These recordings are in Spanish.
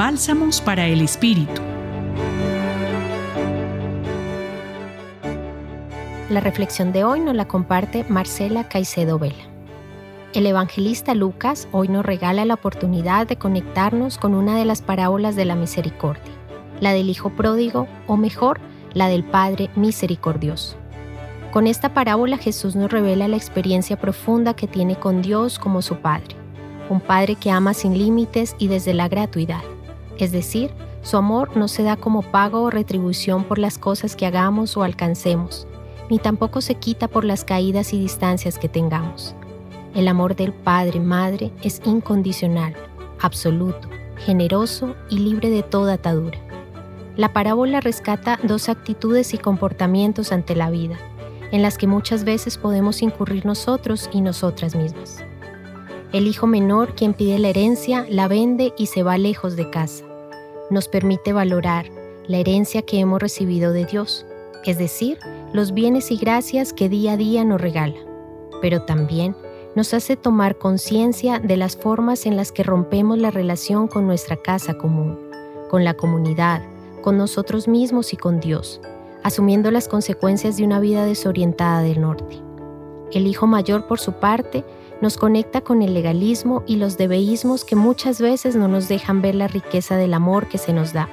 Bálsamos para el Espíritu. La reflexión de hoy nos la comparte Marcela Caicedo Vela. El evangelista Lucas hoy nos regala la oportunidad de conectarnos con una de las parábolas de la misericordia, la del Hijo pródigo, o mejor, la del Padre misericordioso. Con esta parábola Jesús nos revela la experiencia profunda que tiene con Dios como su Padre, un Padre que ama sin límites y desde la gratuidad, es decir, su amor no se da como pago o retribución por las cosas que hagamos o alcancemos, ni tampoco se quita por las caídas y distancias que tengamos. El amor del Padre-Madre es incondicional, absoluto, generoso y libre de toda atadura. La parábola rescata dos actitudes y comportamientos ante la vida, en las que muchas veces podemos incurrir nosotros y nosotras mismas. El hijo menor, quien pide la herencia, la vende y se va lejos de casa. Nos permite valorar la herencia que hemos recibido de Dios, es decir, los bienes y gracias que día a día nos regala, pero también nos hace tomar conciencia de las formas en las que rompemos la relación con nuestra casa común, con la comunidad, con nosotros mismos y con Dios, asumiendo las consecuencias de una vida desorientada del norte. El hijo mayor, por su parte, nos conecta con el legalismo y los debeísmos que muchas veces no nos dejan ver la riqueza del amor que se nos da,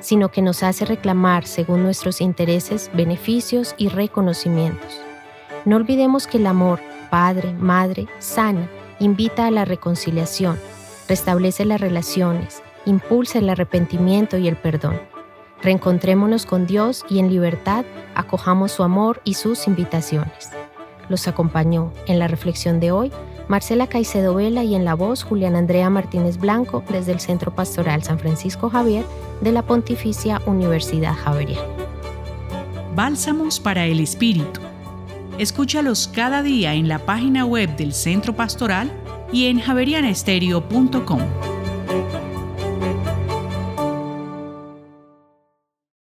sino que nos hace reclamar, según nuestros intereses, beneficios y reconocimientos. No olvidemos que el amor, padre, madre, sana, invita a la reconciliación, restablece las relaciones, impulsa el arrepentimiento y el perdón. Reencontrémonos con Dios y en libertad acojamos su amor y sus invitaciones. Los acompañó en la reflexión de hoy Marcela Caicedo Vela y en la voz Julián Andrea Martínez Blanco desde el Centro Pastoral San Francisco Javier de la Pontificia Universidad Javeriana. Bálsamos para el Espíritu. Escúchalos cada día en la página web del Centro Pastoral y en javerianestereo.com.